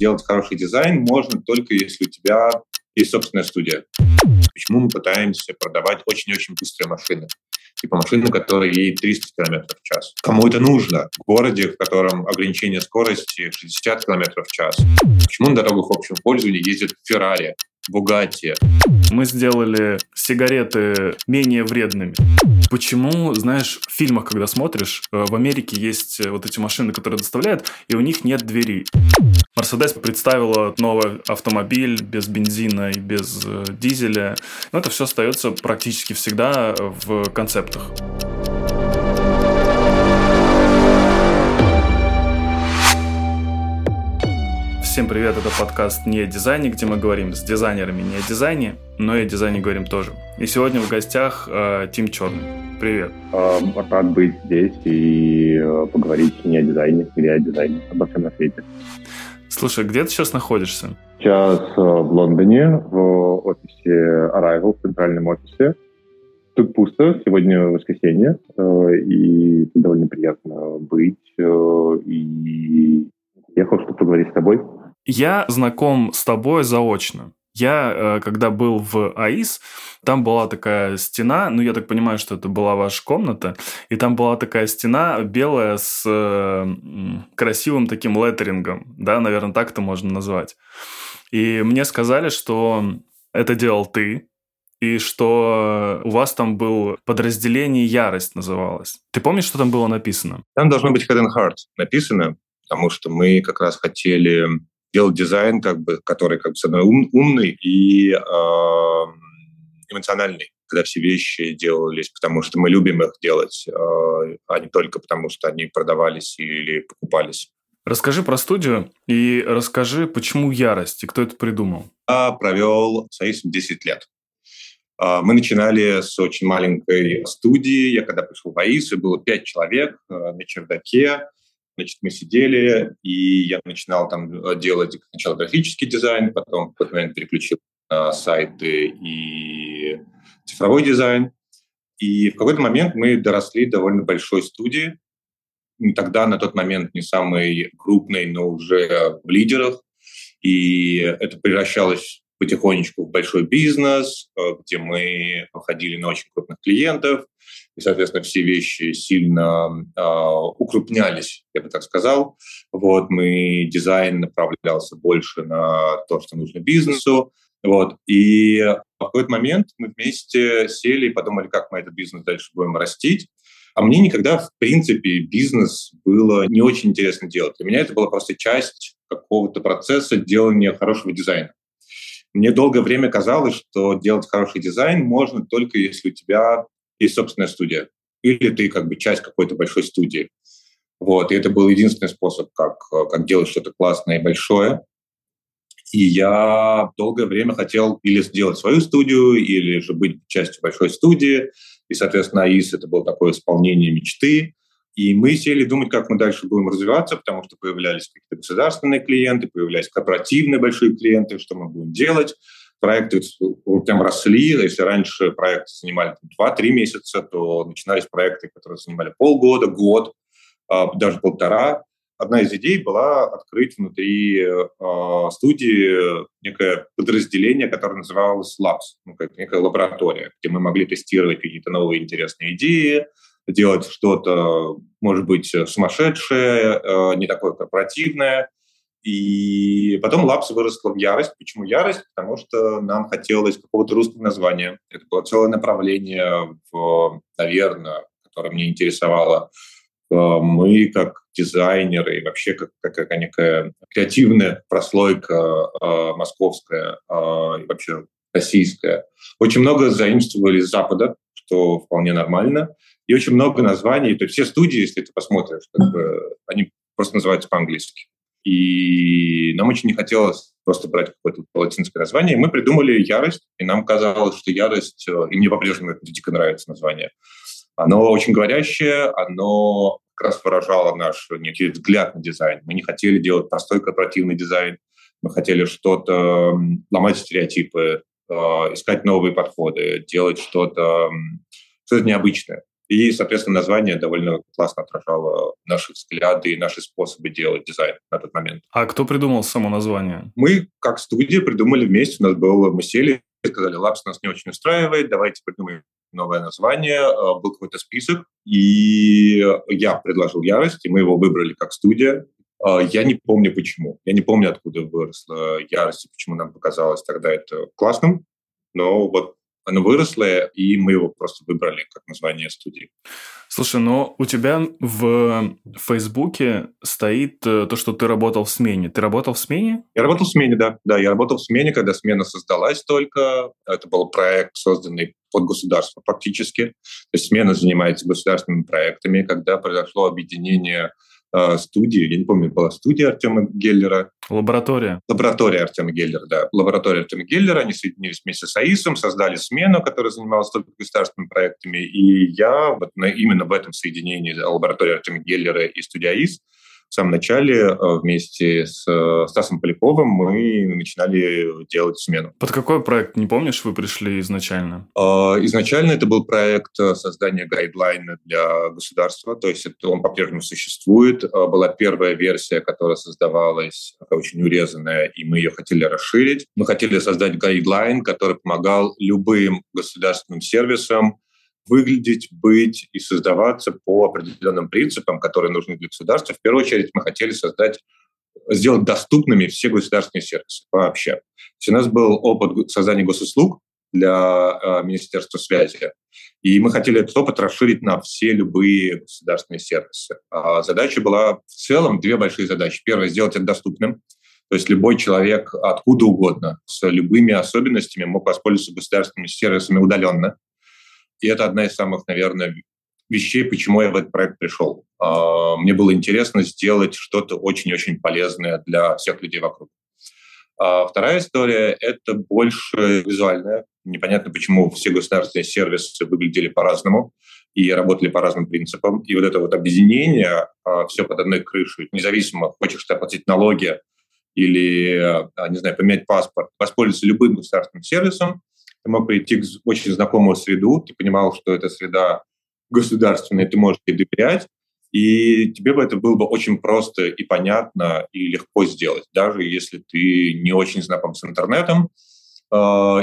делать хороший дизайн можно только если у тебя есть собственная студия. Почему мы пытаемся продавать очень-очень быстрые машины? Типа машины, которые едет 300 км в час. Кому это нужно? В городе, в котором ограничение скорости 60 км в час. Почему на дорогах общего пользования ездят Феррари, Бугатти? Мы сделали сигареты менее вредными. Почему, знаешь, в фильмах, когда смотришь, э, в Америке есть э, вот эти машины, которые доставляют, и у них нет двери. Мерседес представила новый автомобиль без бензина и без э, дизеля. Но это все остается практически всегда в концептах. Всем привет, это подкаст «Не о дизайне», где мы говорим с дизайнерами не о дизайне, но и о дизайне говорим тоже. И сегодня в гостях э, Тим Черный. Привет. Э, рад быть здесь и э, поговорить не о дизайне, или о дизайне, обо всем на свете. Слушай, где ты сейчас находишься? Сейчас э, в Лондоне, в офисе Arrival, в центральном офисе. Тут пусто, сегодня воскресенье, и довольно приятно быть. И ехал, чтобы поговорить с тобой. Я знаком с тобой заочно. Я, э, когда был в АИС, там была такая стена, ну, я так понимаю, что это была ваша комната, и там была такая стена белая с красивым таким леттерингом, да, наверное, так это можно назвать. И мне сказали, что это делал ты, и что у вас там было подразделение «Ярость» называлось. Ты помнишь, что там было написано? Там должно быть «Head and Heart» написано, потому что мы как раз хотели делать дизайн, как бы, который, как бы, с одной ум, умный и э, эмоциональный, когда все вещи делались, потому что мы любим их делать, э, а не только потому, что они продавались или покупались. Расскажи про студию и расскажи, почему ярость и кто это придумал. Я провел с Аисом 10 лет. Мы начинали с очень маленькой студии. Я когда пришел в АИС, и было пять человек на чердаке. Значит, мы сидели, и я начинал там э, делать сначала графический дизайн, потом в какой-то момент переключил на сайты и цифровой дизайн. И в какой-то момент мы доросли довольно большой студии. Тогда, на тот момент, не самый крупный, но уже в лидерах. И это превращалось потихонечку в большой бизнес, э, где мы выходили на очень крупных клиентов, и, соответственно, все вещи сильно э, укрупнялись, я бы так сказал. Вот, мы дизайн направлялся больше на то, что нужно бизнесу. Вот, и в какой-то момент мы вместе сели и подумали, как мы этот бизнес дальше будем растить. А мне никогда, в принципе, бизнес было не очень интересно делать. Для меня это была просто часть какого-то процесса делания хорошего дизайна. Мне долгое время казалось, что делать хороший дизайн можно только если у тебя есть собственная студия. Или ты как бы часть какой-то большой студии. Вот, и это был единственный способ, как, как делать что-то классное и большое. И я долгое время хотел или сделать свою студию, или же быть частью большой студии. И, соответственно, АИС — это было такое исполнение мечты. И мы сели думать, как мы дальше будем развиваться, потому что появлялись какие-то государственные клиенты, появлялись корпоративные большие клиенты, что мы будем делать проекты прям росли. Если раньше проекты занимали 2-3 месяца, то начинались проекты, которые занимали полгода, год, а, даже полтора. Одна из идей была открыть внутри э, студии некое подразделение, которое называлось Labs, ну, как некая лаборатория, где мы могли тестировать какие-то новые интересные идеи, делать что-то, может быть, сумасшедшее, э, не такое корпоративное, и потом Лапс выросла в ярость. Почему ярость? Потому что нам хотелось какого-то русского названия. Это было целое направление, в, наверное, которое мне интересовало. Э, мы, как дизайнеры, и вообще как, как некая креативная прослойка э, московская э, и вообще российская, очень много заимствовали с Запада, что вполне нормально, и очень много названий. То есть все студии, если ты посмотришь, как бы, они просто называются по-английски. И нам очень не хотелось просто брать какое-то латинское название. Мы придумали «Ярость», и нам казалось, что «Ярость», э, и мне по-прежнему это дико нравится название, оно очень говорящее, оно как раз выражало наш некий взгляд на дизайн. Мы не хотели делать простой корпоративный дизайн, мы хотели что-то ломать стереотипы, э, искать новые подходы, делать что-то что необычное. И, соответственно, название довольно классно отражало наши взгляды и наши способы делать дизайн на тот момент. А кто придумал само название? Мы, как студия, придумали вместе. У нас было, мы сели и сказали, Labs нас не очень устраивает, давайте придумаем новое название. А, был какой-то список, и я предложил «Ярость», и мы его выбрали как студия. А, я не помню почему. Я не помню, откуда выросла ярость и почему нам показалось тогда это классным. Но вот оно выросло, и мы его просто выбрали как название студии. Слушай, но у тебя в Фейсбуке стоит э, то, что ты работал в смене. Ты работал в смене? Я работал в смене, да. Да, я работал в смене, когда смена создалась только. Это был проект, созданный под государство фактически. То есть смена занимается государственными проектами. Когда произошло объединение студии, я не помню, была студия Артема Геллера. Лаборатория. Лаборатория Артема Геллера, да. Лаборатория Артема Геллера, они соединились вместе с АИСом, создали смену, которая занималась только государственными проектами. И я вот именно в этом соединении лаборатории Артема Геллера и студия АИС в самом начале э, вместе с э, Стасом Поляковым мы начинали делать смену. Под какой проект, не помнишь, вы пришли изначально? А, изначально это был проект э, создания гайдлайна для государства, то есть это он по-прежнему существует. А, была первая версия, которая создавалась, очень урезанная, и мы ее хотели расширить. Мы хотели создать гайдлайн, который помогал любым государственным сервисам выглядеть, быть и создаваться по определенным принципам, которые нужны для государства. В первую очередь мы хотели создать сделать доступными все государственные сервисы вообще. То есть у нас был опыт создания госуслуг для э, Министерства связи, и мы хотели этот опыт расширить на все любые государственные сервисы. А задача была в целом две большие задачи. Первая – сделать это доступным, то есть любой человек откуда угодно, с любыми особенностями мог воспользоваться государственными сервисами удаленно. И это одна из самых, наверное, вещей, почему я в этот проект пришел. А, мне было интересно сделать что-то очень-очень полезное для всех людей вокруг. А вторая история — это больше визуальная. Непонятно, почему все государственные сервисы выглядели по-разному и работали по разным принципам. И вот это вот объединение, а, все под одной крышей, независимо, хочешь ты оплатить налоги или, не знаю, поменять паспорт, воспользоваться любым государственным сервисом, ты мог прийти в очень знакомую среду, ты понимал, что эта среда государственная, ты можешь ей доверять, и тебе бы это было бы очень просто и понятно, и легко сделать, даже если ты не очень знаком с интернетом, э,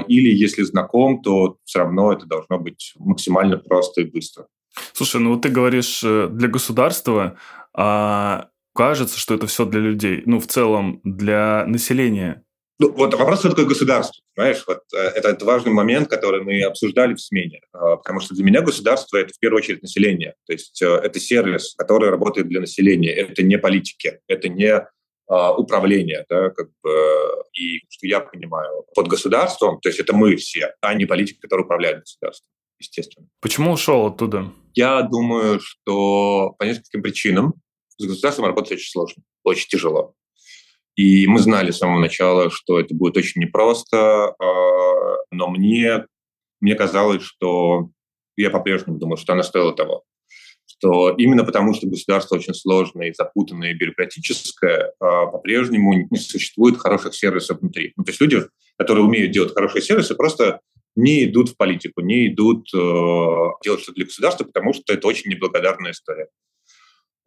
или если знаком, то все равно это должно быть максимально просто и быстро. Слушай, ну вот ты говоришь э, для государства, а кажется, что это все для людей. Ну, в целом, для населения ну, вот вопрос, что такое государство. Понимаешь, вот э, это, это важный момент, который мы обсуждали в смене. А, потому что для меня государство – это в первую очередь население. То есть э, это сервис, который работает для населения. Это не политики, это не управление, да, как бы, и что я понимаю под государством, то есть это мы все, а не политики, которые управляют государством, естественно. Почему ушел оттуда? Я думаю, что по нескольким причинам с государством работать очень сложно, очень тяжело. И мы знали с самого начала, что это будет очень непросто, а, но мне, мне казалось, что я по-прежнему думаю, что она стоила того. Что именно потому, что государство очень сложное и запутанное и бюрократическое, а, по-прежнему не существует хороших сервисов внутри. Ну, то есть люди, которые умеют делать хорошие сервисы, просто не идут в политику, не идут э, делать что-то для государства, потому что это очень неблагодарная история.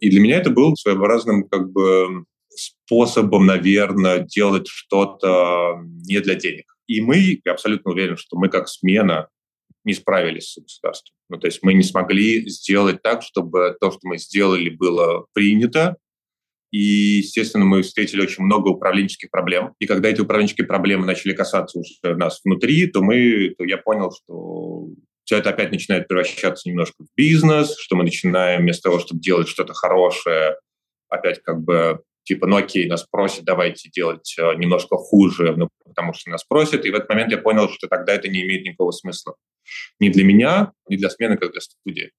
И для меня это был своеобразным как бы способом, наверное, делать что-то не для денег. И мы, я абсолютно уверен, что мы как смена не справились с государством. Ну, то есть мы не смогли сделать так, чтобы то, что мы сделали, было принято. И, естественно, мы встретили очень много управленческих проблем. И когда эти управленческие проблемы начали касаться уже нас внутри, то, мы, то я понял, что все это опять начинает превращаться немножко в бизнес, что мы начинаем вместо того, чтобы делать что-то хорошее, опять как бы типа, ну окей, нас просят, давайте делать э, немножко хуже, ну, потому что нас просят. И в этот момент я понял, что тогда это не имеет никакого смысла. Ни для меня, ни для смены, как для студии.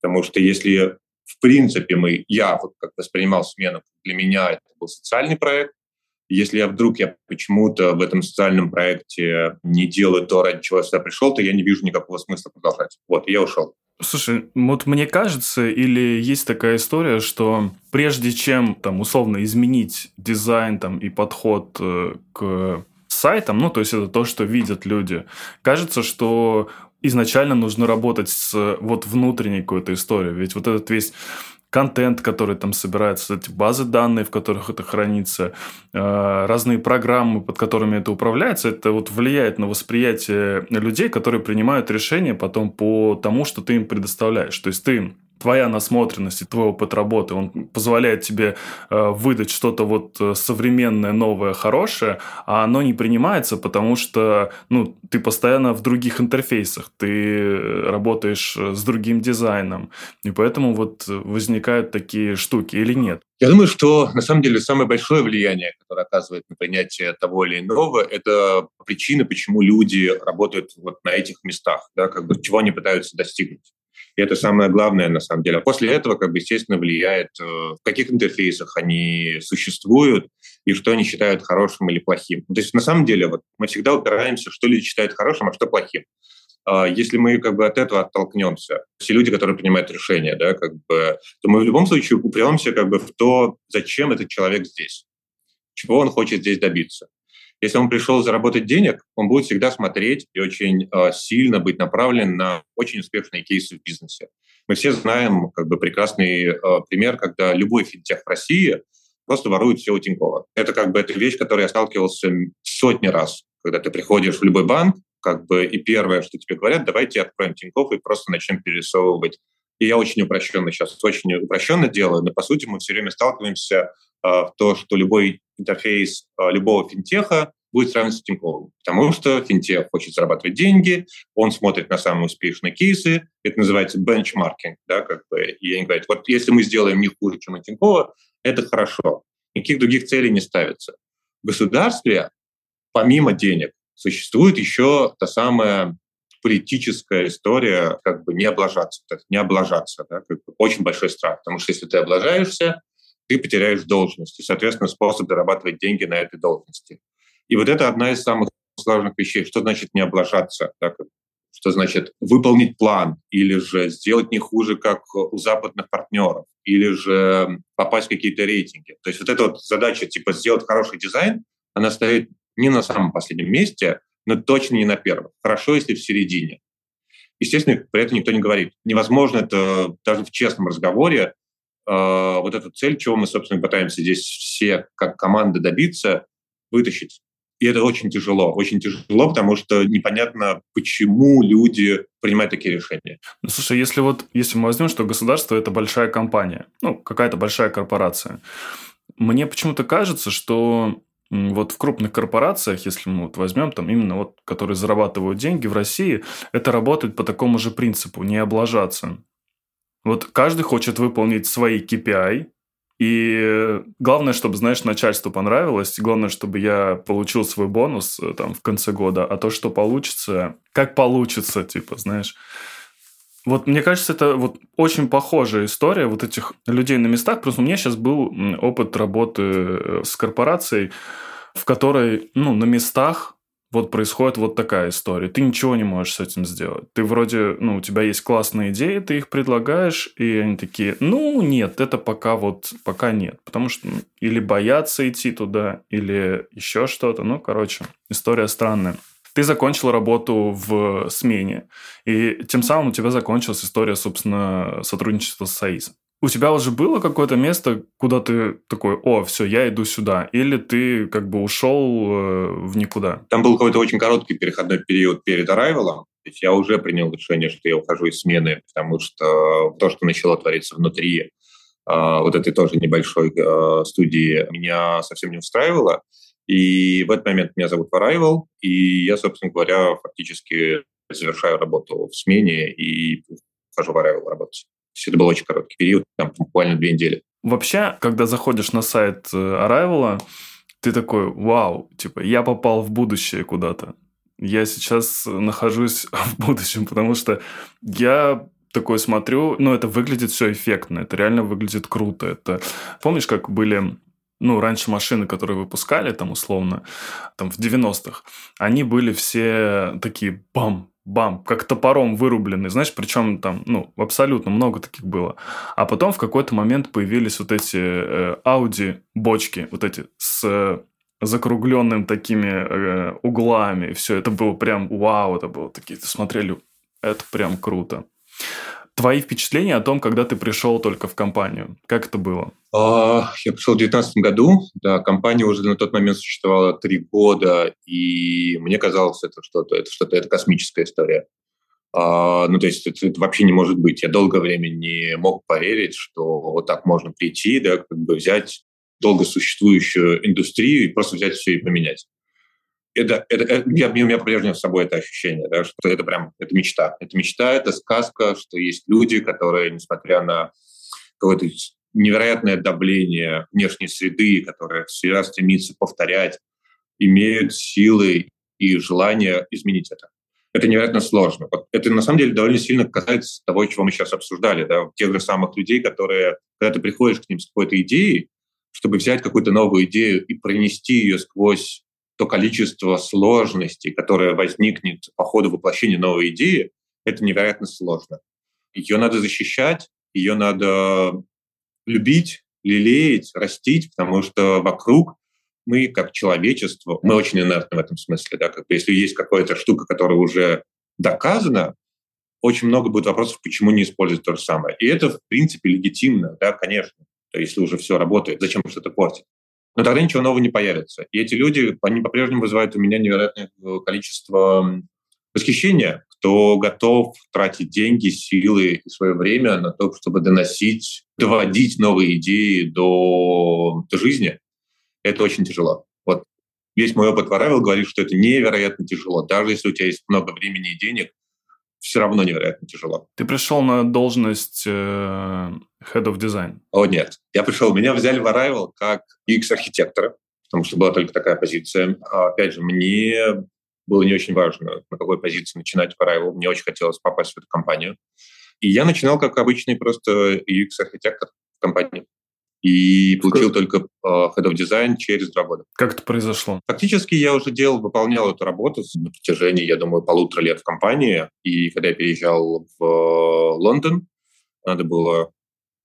Потому что если в принципе мы, я вот как воспринимал смену, для меня это был социальный проект, если я вдруг я почему-то в этом социальном проекте не делаю то, ради чего я сюда пришел, то я не вижу никакого смысла продолжать. Вот, я ушел. Слушай, вот мне кажется, или есть такая история, что прежде чем там условно изменить дизайн там и подход э, к сайтам, ну, то есть это то, что видят люди. Кажется, что изначально нужно работать с вот внутренней какой-то историей. Ведь вот этот весь контент, который там собирается, эти базы данных, в которых это хранится, э, разные программы, под которыми это управляется, это вот влияет на восприятие людей, которые принимают решения потом по тому, что ты им предоставляешь. То есть ты твоя насмотренность и твой опыт работы, он позволяет тебе э, выдать что-то вот э, современное, новое, хорошее, а оно не принимается, потому что ну, ты постоянно в других интерфейсах, ты э, работаешь с другим дизайном, и поэтому вот возникают такие штуки или нет? Я думаю, что на самом деле самое большое влияние, которое оказывает на принятие того или иного, это причина, почему люди работают вот на этих местах, да, как бы чего они пытаются достигнуть. И это самое главное, на самом деле. А после этого, как бы, естественно, влияет, э, в каких интерфейсах они существуют и что они считают хорошим или плохим. То есть, на самом деле, вот мы всегда упираемся, что люди считают хорошим, а что плохим. А если мы как бы от этого оттолкнемся, все люди, которые принимают решения, да, как бы, то мы в любом случае упремся как бы в то, зачем этот человек здесь, чего он хочет здесь добиться. Если он пришел заработать денег, он будет всегда смотреть и очень э, сильно быть направлен на очень успешные кейсы в бизнесе. Мы все знаем как бы прекрасный э, пример, когда любой финтех в России просто ворует все у Тинькова. Это как бы эта вещь, которой я сталкивался сотни раз. Когда ты приходишь в любой банк, как бы и первое, что тебе говорят, давайте откроем Тиньков и просто начнем перерисовывать. И я очень упрощенно сейчас, очень упрощенно делаю, но по сути мы все время сталкиваемся в то, что любой интерфейс любого финтеха будет сравнивать с Тиньковым. Потому что финтех хочет зарабатывать деньги, он смотрит на самые успешные кейсы, это называется бенчмаркинг, да, как бы, и они говорят, вот если мы сделаем не хуже, чем у Тинькова, это хорошо. Никаких других целей не ставится. В государстве, помимо денег, существует еще та самая политическая история, как бы не облажаться, не облажаться, да, как бы очень большой страх, потому что если ты облажаешься, ты потеряешь должность и, соответственно, способ зарабатывать деньги на этой должности. И вот это одна из самых сложных вещей. Что значит не облажаться? Так? Что значит выполнить план или же сделать не хуже, как у западных партнеров, или же попасть в какие-то рейтинги. То есть вот эта вот задача типа сделать хороший дизайн, она стоит не на самом последнем месте, но точно не на первом. Хорошо, если в середине. Естественно, при этом никто не говорит. Невозможно это даже в честном разговоре Э, вот эту цель, чего мы, собственно, пытаемся здесь все как команда добиться, вытащить. И это очень тяжело. Очень тяжело, потому что непонятно, почему люди принимают такие решения. Ну, слушай, если вот, если мы возьмем, что государство – это большая компания, ну, какая-то большая корпорация, мне почему-то кажется, что вот в крупных корпорациях, если мы вот возьмем там именно вот, которые зарабатывают деньги в России, это работает по такому же принципу – не облажаться. Вот каждый хочет выполнить свои KPI, и главное, чтобы, знаешь, начальству понравилось, главное, чтобы я получил свой бонус э, там в конце года, а то, что получится, как получится, типа, знаешь. Вот мне кажется, это вот очень похожая история вот этих людей на местах. Просто у меня сейчас был опыт работы э, с корпорацией, в которой, ну, на местах вот происходит вот такая история. Ты ничего не можешь с этим сделать. Ты вроде, ну, у тебя есть классные идеи, ты их предлагаешь, и они такие, ну, нет, это пока вот, пока нет. Потому что ну, или боятся идти туда, или еще что-то. Ну, короче, история странная. Ты закончил работу в смене, и тем самым у тебя закончилась история, собственно, сотрудничества с САИСом. У тебя уже было какое-то место, куда ты такой, о, все, я иду сюда? Или ты как бы ушел э, в никуда? Там был какой-то очень короткий переходной период перед Arrival. То есть я уже принял решение, что я ухожу из смены, потому что то, что начало твориться внутри э, вот этой тоже небольшой э, студии, меня совсем не устраивало. И в этот момент меня зовут Arrival, и я, собственно говоря, фактически завершаю работу в смене и ухожу в Arrival работать. То это был очень короткий период, там буквально две недели. Вообще, когда заходишь на сайт э, Arrival, ты такой, вау, типа, я попал в будущее куда-то. Я сейчас нахожусь в будущем, потому что я такой смотрю, ну, это выглядит все эффектно, это реально выглядит круто. Это помнишь, как были ну, раньше машины, которые выпускали, там, условно, там, в 90-х, они были все такие бам, бам, как топором вырубленный, знаешь, причем там, ну, абсолютно много таких было. А потом в какой-то момент появились вот эти э, Audi бочки, вот эти с э, закругленным такими э, углами, все это было прям вау, это было такие, смотрели, Это прям круто. Твои впечатления о том, когда ты пришел только в компанию? Как это было? А, я пришел в 2019 году. Да, компания уже на тот момент существовала три года, и мне казалось, это что-то, это что-то, это космическая история. А, ну, то есть это, вообще не может быть. Я долгое время не мог поверить, что вот так можно прийти, да, как бы взять долго существующую индустрию и просто взять все и поменять это, это, это я, у меня по-прежнему с собой это ощущение, да, что это прям это мечта. Это мечта, это сказка, что есть люди, которые, несмотря на какое-то невероятное давление внешней среды, которые всегда стремится повторять, имеют силы и желание изменить это. Это невероятно сложно. Это на самом деле довольно сильно касается того, чего мы сейчас обсуждали, да, тех же самых людей, которые, когда ты приходишь к ним с какой-то идеей, чтобы взять какую-то новую идею и пронести ее сквозь то количество сложностей, которое возникнет по ходу воплощения новой идеи, это невероятно сложно. Ее надо защищать, ее надо любить, лелеять, растить, потому что вокруг мы, как человечество, мы очень инертны в этом смысле. Да? Как бы, если есть какая-то штука, которая уже доказана, очень много будет вопросов, почему не использовать то же самое. И это, в принципе, легитимно, да, конечно. То есть, если уже все работает, зачем что-то портить? Но тогда ничего нового не появится. И эти люди, они по-прежнему вызывают у меня невероятное э, количество восхищения, кто готов тратить деньги, силы и свое время на то, чтобы доносить, доводить новые идеи до, до жизни. Это очень тяжело. Вот весь мой опыт в Arrival говорит, что это невероятно тяжело. Даже если у тебя есть много времени и денег, все равно невероятно тяжело. Ты пришел на должность э, Head of Design? О, нет. Я пришел, меня взяли в Arrival как UX-архитектора, потому что была только такая позиция. А, опять же, мне было не очень важно, на какой позиции начинать в Arrival. Мне очень хотелось попасть в эту компанию. И я начинал как обычный просто UX-архитектор в компании и получил только uh, Head of Design через два года. Как это произошло? Фактически я уже делал, выполнял эту работу на протяжении, я думаю, полутора лет в компании. И когда я переезжал в Лондон, надо было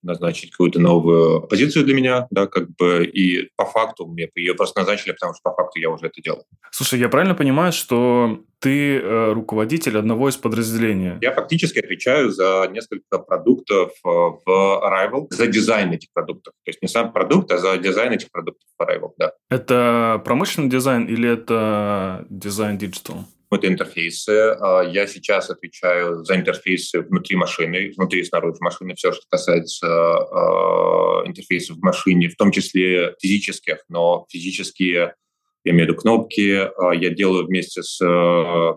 назначить какую-то новую позицию для меня, да, как бы, и по факту мне ее просто назначили, потому что по факту я уже это делал. Слушай, я правильно понимаю, что ты э, руководитель одного из подразделений? Я фактически отвечаю за несколько продуктов э, в Arrival, за дизайн этих продуктов. То есть не сам продукт, а за дизайн этих продуктов в Arrival, да. Это промышленный дизайн или это дизайн digital? Это интерфейсы. А, я сейчас отвечаю за интерфейсы внутри машины, внутри и снаружи машины, все, что касается а, интерфейсов в машине, в том числе физических, но физические я имею в виду кнопки, а, я делаю вместе с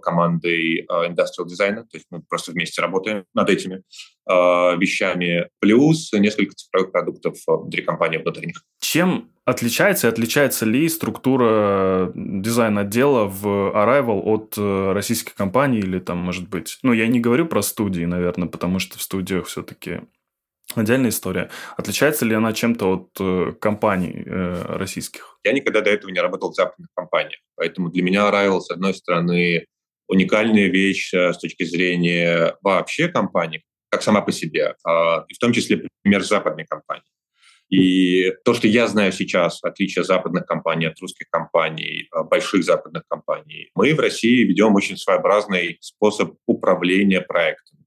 командой Industrial Design, то есть мы просто вместе работаем над этими вещами, плюс несколько цифровых продуктов внутри компании внутренних. Чем отличается и отличается ли структура дизайн-отдела в Arrival от э, российской компании или там, может быть... Ну, я не говорю про студии, наверное, потому что в студиях все-таки отдельная история. Отличается ли она чем-то от э, компаний э, российских? Я никогда до этого не работал в западных компаниях, поэтому для меня Arrival, с одной стороны, уникальная вещь с точки зрения вообще компании, как сама по себе, а, и в том числе пример западной компании. И то, что я знаю сейчас, отличие западных компаний от русских компаний, а, больших западных компаний, мы в России ведем очень своеобразный способ управления проектами.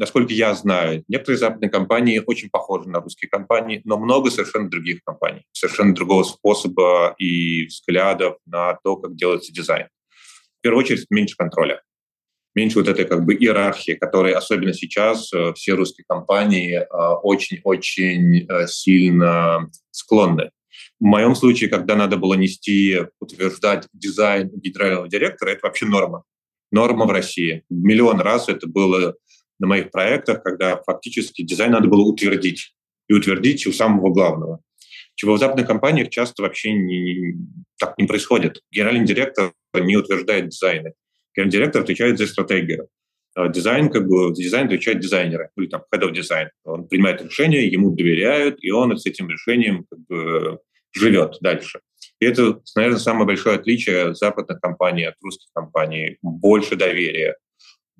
Насколько я знаю, некоторые западные компании очень похожи на русские компании, но много совершенно других компаний, совершенно другого способа и взглядов на то, как делается дизайн. В первую очередь, меньше контроля меньше вот этой как бы иерархии, которой особенно сейчас э, все русские компании э, очень-очень э, сильно склонны. В моем случае, когда надо было нести, утверждать дизайн генерального директора, это вообще норма. Норма в России. Миллион раз это было на моих проектах, когда фактически дизайн надо было утвердить. И утвердить у самого главного. Чего в западных компаниях часто вообще не, так не происходит. Генеральный директор не утверждает дизайны. Гендиректор отвечает за стратегию. А дизайн, как бы, за дизайн отвечает дизайнеры, или там head of design. Он принимает решение, ему доверяют, и он с этим решением как бы, живет дальше. И это, наверное, самое большое отличие западных компаний от русских компаний. Больше доверия,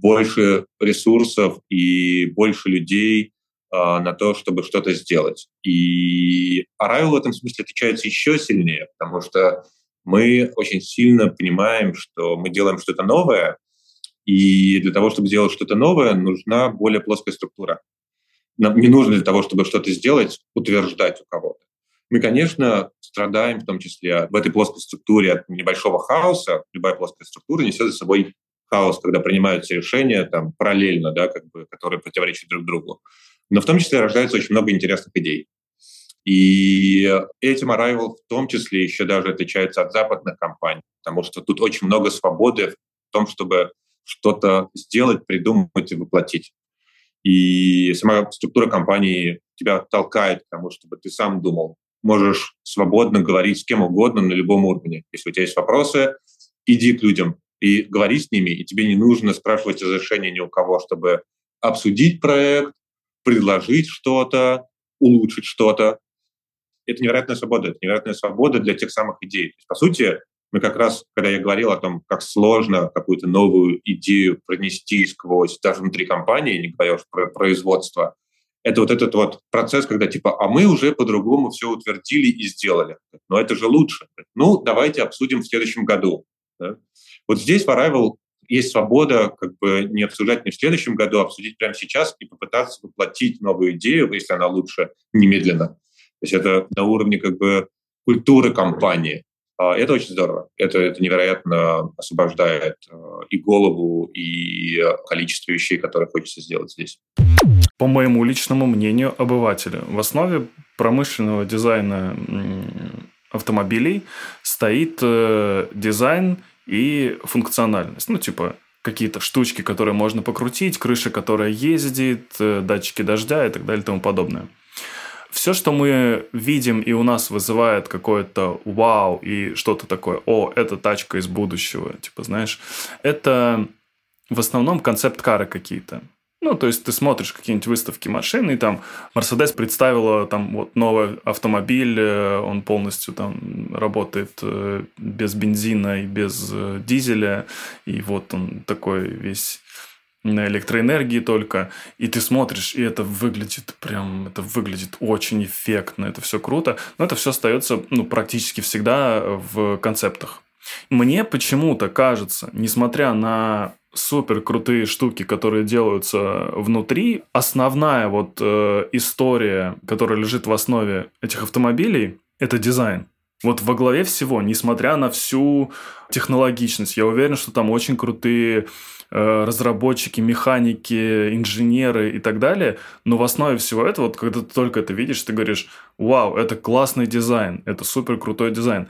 больше ресурсов и больше людей а, на то, чтобы что-то сделать. И Arrival в этом смысле отличается еще сильнее, потому что мы очень сильно понимаем, что мы делаем что-то новое, И для того, чтобы сделать что-то новое, нужна более плоская структура. Нам не нужно для того, чтобы что-то сделать, утверждать у кого-то. Мы, конечно, страдаем в том числе в этой плоской структуре от небольшого хаоса. Любая плоская структура несет за собой хаос, когда принимаются решения там, параллельно, да, как бы, которые противоречат друг другу. Но в том числе рождается очень много интересных идей. И этим Arrival в том числе еще даже отличается от западных компаний, потому что тут очень много свободы в том, чтобы что-то сделать, придумать и воплотить. И сама структура компании тебя толкает к тому, чтобы ты сам думал. Можешь свободно говорить с кем угодно на любом уровне. Если у тебя есть вопросы, иди к людям и говори с ними, и тебе не нужно спрашивать разрешения ни у кого, чтобы обсудить проект, предложить что-то, улучшить что-то. Это невероятная свобода. Это невероятная свобода для тех самых идей. То есть, по сути, мы как раз, когда я говорил о том, как сложно какую-то новую идею пронести сквозь даже внутри компании, не говоря уж про производство, это вот этот вот процесс, когда типа, а мы уже по-другому все утвердили и сделали. Но это же лучше. Ну, давайте обсудим в следующем году. Да? Вот здесь в Arrival есть свобода как бы не обсуждать не в следующем году, а обсудить прямо сейчас и попытаться воплотить новую идею, если она лучше, немедленно. То есть это на уровне как бы культуры компании. А, это очень здорово. Это, это невероятно освобождает э, и голову, и количество вещей, которые хочется сделать здесь. По моему личному мнению обывателя, в основе промышленного дизайна автомобилей стоит э, дизайн и функциональность. Ну, типа, какие-то штучки, которые можно покрутить, крыша, которая ездит, э, датчики дождя и так далее и тому подобное все, что мы видим и у нас вызывает какое-то вау и что-то такое, о, это тачка из будущего, типа, знаешь, это в основном концепт-кары какие-то. Ну, то есть ты смотришь какие-нибудь выставки машин, и там Mercedes представила там вот новый автомобиль, э, он полностью там работает э, без бензина и без э, дизеля, и вот он такой весь на электроэнергии только, и ты смотришь, и это выглядит прям, это выглядит очень эффектно, это все круто, но это все остается ну, практически всегда в концептах. Мне почему-то кажется, несмотря на супер крутые штуки, которые делаются внутри, основная вот э, история, которая лежит в основе этих автомобилей, это дизайн. Вот во главе всего, несмотря на всю технологичность, я уверен, что там очень крутые Э, разработчики, механики, инженеры и так далее. Но в основе всего этого, вот когда ты только это видишь, ты говоришь, вау, это классный дизайн, это супер крутой дизайн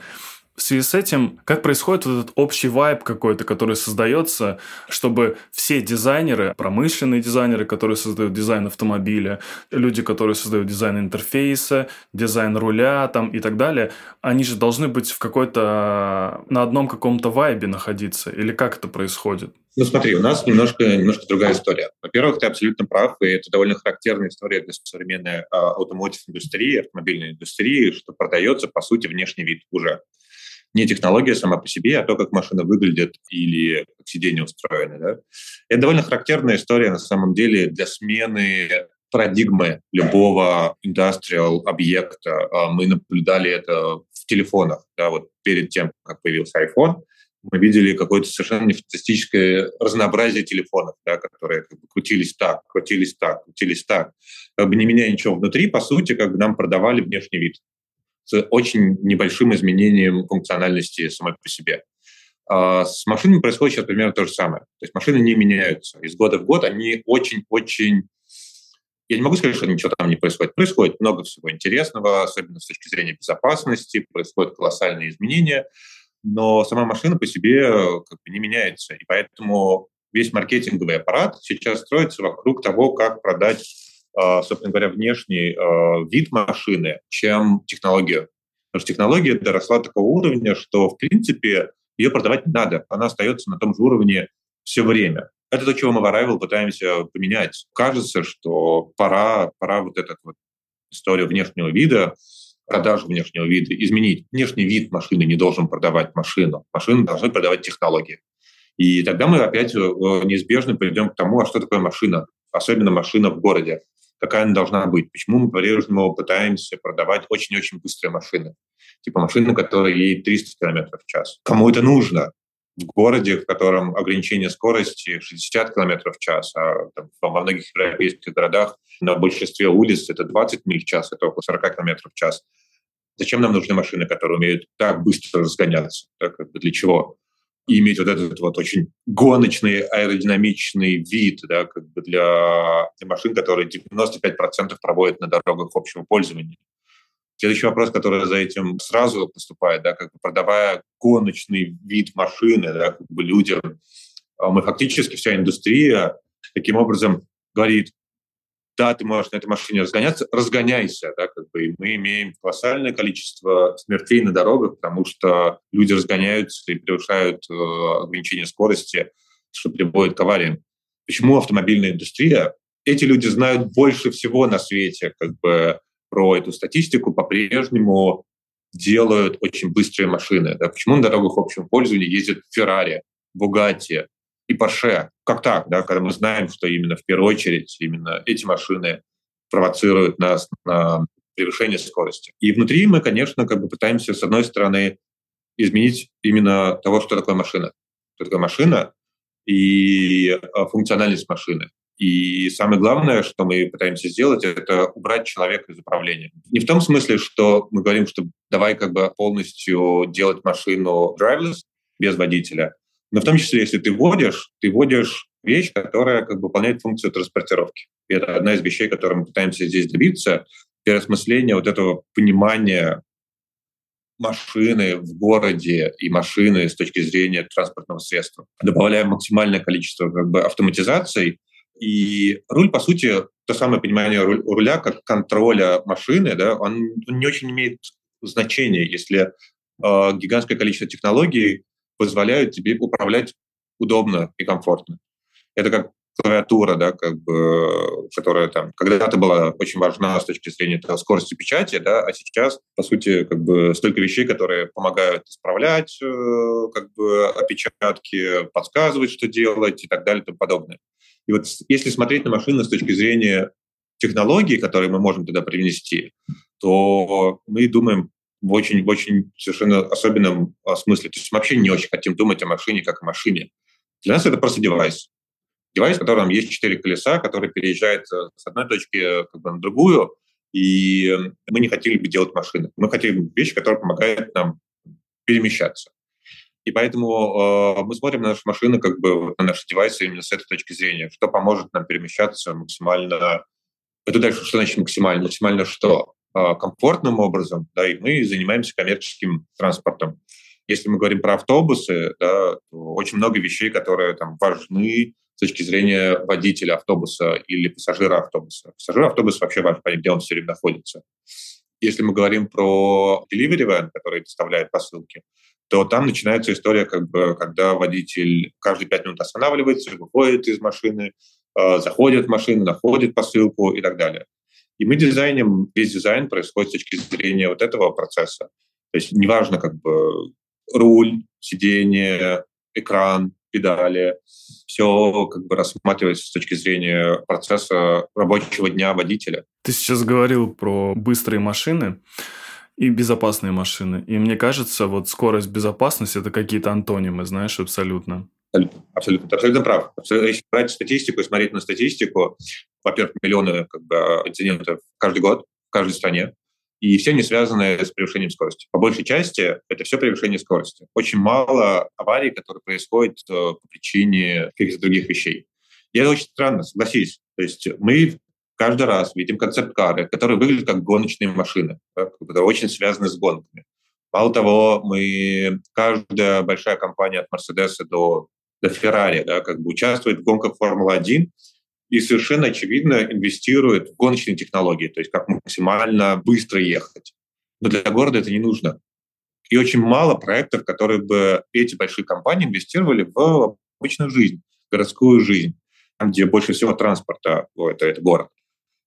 в связи с этим, как происходит вот этот общий вайб какой-то, который создается, чтобы все дизайнеры, промышленные дизайнеры, которые создают дизайн автомобиля, люди, которые создают дизайн интерфейса, дизайн руля там и так далее, они же должны быть в какой-то на одном каком-то вайбе находиться. Или как это происходит? Ну смотри, у нас немножко, немножко другая история. Во-первых, ты абсолютно прав, и это довольно характерная история для современной а, автомотив-индустрии, автомобильной индустрии, что продается, по сути, внешний вид уже не технология сама по себе, а то, как машина выглядит или как сиденье устроено. Да? Это довольно характерная история на самом деле для смены парадигмы любого индустриал объекта. А, мы наблюдали это в телефонах. Да, вот перед тем, как появился iPhone, мы видели какое-то совершенно фантастическое разнообразие телефонов, да, которые как бы крутились так, крутились так, крутились так. Как бы не меняя ничего внутри, по сути, как бы нам продавали внешний вид с очень небольшим изменением функциональности самой по себе. А с машинами происходит сейчас примерно то же самое. То есть машины не меняются. Из года в год они очень-очень... Я не могу сказать, что ничего там не происходит. Происходит много всего интересного, особенно с точки зрения безопасности, происходят колоссальные изменения, но сама машина по себе как бы не меняется. И поэтому весь маркетинговый аппарат сейчас строится вокруг того, как продать собственно говоря, внешний а, вид машины, чем технологию. Потому что технология доросла до такого уровня, что, в принципе, ее продавать не надо. Она остается на том же уровне все время. Это то, чего мы в Arrival пытаемся поменять. Кажется, что пора, пора вот эту вот историю внешнего вида, продажу внешнего вида изменить. Внешний вид машины не должен продавать машину. Машины должны продавать технологии. И тогда мы опять э, неизбежно придем к тому, а что такое машина, особенно машина в городе какая она должна быть. Почему мы по-прежнему пытаемся продавать очень-очень быстрые машины? Типа машины, которые едет 300 км в час. Кому это нужно? в городе, в котором ограничение скорости 60 км в час, а там, во многих европейских городах на большинстве улиц это 20 миль в час, это около 40 км в час. Зачем нам нужны машины, которые умеют так быстро разгоняться? Да, для чего? Иметь вот этот вот очень гоночный аэродинамичный вид да, как бы для, для машин, которые 95% проводят на дорогах общего пользования. Следующий вопрос, который за этим сразу поступает, да, как бы продавая гоночный вид машины да, как бы людям, а мы фактически вся индустрия таким образом говорит, да, ты можешь на этой машине разгоняться, разгоняйся, да, как бы, и мы имеем колоссальное количество смертей на дорогах, потому что люди разгоняются и превышают э, ограничение скорости, что приводит к авариям. Почему автомобильная индустрия? Эти люди знают больше всего на свете, как бы, про эту статистику, по-прежнему делают очень быстрые машины. Да? Почему на дорогах общего пользования ездят Феррари, Бугатти и Porsche? Как так, да? когда мы знаем, что именно в первую очередь именно эти машины провоцируют нас на превышение скорости. И внутри мы, конечно, как бы пытаемся, с одной стороны, изменить именно того, что такое машина. Что такое машина и а, функциональность машины. И самое главное, что мы пытаемся сделать, это убрать человека из управления. Не в том смысле, что мы говорим, что давай как бы полностью делать машину driverless, без водителя, но в том числе, если ты водишь, ты водишь вещь, которая как бы выполняет функцию транспортировки. И это одна из вещей, которые мы пытаемся здесь добиться, переосмысление вот этого понимания машины в городе и машины с точки зрения транспортного средства. Добавляем максимальное количество как бы, автоматизаций, и руль, по сути, то самое понимание руля как контроля машины, да, он, он не очень имеет значения, если э, гигантское количество технологий позволяют тебе управлять удобно и комфортно. Это как клавиатура, да, как бы, которая там когда-то была очень важна с точки зрения там, скорости печати, да, а сейчас, по сути, как бы столько вещей, которые помогают исправлять э, как бы опечатки, подсказывать, что делать и так далее и тому подобное. И вот если смотреть на машины с точки зрения технологий, которые мы можем туда привнести, то мы думаем в очень, в очень совершенно особенном а, смысле. То есть мы вообще не очень хотим думать о машине как о машине. Для нас это просто девайс. Девайс, в котором есть четыре колеса, который переезжает э, с одной точки э, как бы, на другую, и мы не хотели бы делать машины. Мы хотим вещи, которые помогают нам перемещаться. И поэтому э, мы смотрим на наши машины, как бы на наши девайсы именно с этой точки зрения, что поможет нам перемещаться максимально. Это дальше что значит максимально? Максимально что? Э, комфортным образом, да, и мы занимаемся коммерческим транспортом. Если мы говорим про автобусы, да, очень много вещей, которые там важны с точки зрения водителя автобуса или пассажира автобуса. Пассажир автобуса вообще важно понять, где он все время находится. Если мы говорим про delivery van, который доставляет посылки, то там начинается история, как бы, когда водитель каждые пять минут останавливается, выходит из машины, э, заходит в машину, находит посылку и так далее. И мы дизайним, весь дизайн происходит с точки зрения вот этого процесса. То есть неважно, как бы руль, сиденье, экран, педали, все как бы рассматривается с точки зрения процесса рабочего дня водителя. Ты сейчас говорил про быстрые машины и безопасные машины. И мне кажется, вот скорость, безопасность – это какие-то антонимы, знаешь, абсолютно. Абсолютно, абсолютно, ты абсолютно прав. Если брать статистику и смотреть на статистику, во-первых, миллионы как бы, инцидентов каждый год в каждой стране, и все они связаны с превышением скорости. По большей части это все превышение скорости. Очень мало аварий, которые происходят э, по причине каких-то других вещей. И это очень странно, согласись. То есть мы каждый раз видим концепт-кары, которые выглядят как гоночные машины, которые очень связаны с гонками. Мало того, мы, каждая большая компания от Mercedes до, до Ferrari да, как бы участвует в гонках Формулы-1 и совершенно очевидно инвестирует в гоночные технологии, то есть как максимально быстро ехать. Но для города это не нужно. И очень мало проектов, которые бы эти большие компании инвестировали в обычную жизнь, городскую жизнь, где больше всего транспорта, это, это город.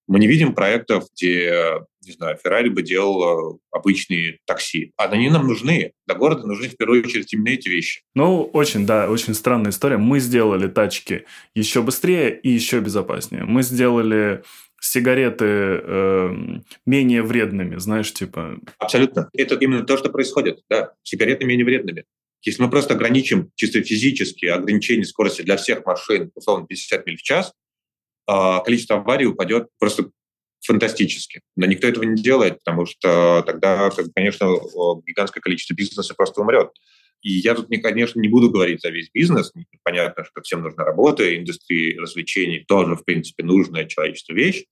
Мы не видим проектов, где, не знаю, Феррари бы делал э, обычные такси. А они нам нужны. Для города нужны в первую очередь именно эти вещи. Ну, очень, да, очень странная история. Мы сделали тачки еще быстрее и еще безопаснее. Мы сделали сигареты э, менее вредными, знаешь, типа... Абсолютно. Это именно то, что происходит, да. Сигареты менее вредными. Если мы просто ограничим чисто физически ограничение скорости для всех машин, условно, 50 миль в час, количество аварий упадет просто фантастически. Но никто этого не делает, потому что тогда, конечно, гигантское количество бизнеса просто умрет. И я тут, конечно, не буду говорить за весь бизнес. Понятно, что всем нужна работа, индустрии развлечений тоже, в принципе, нужная человечеству вещь.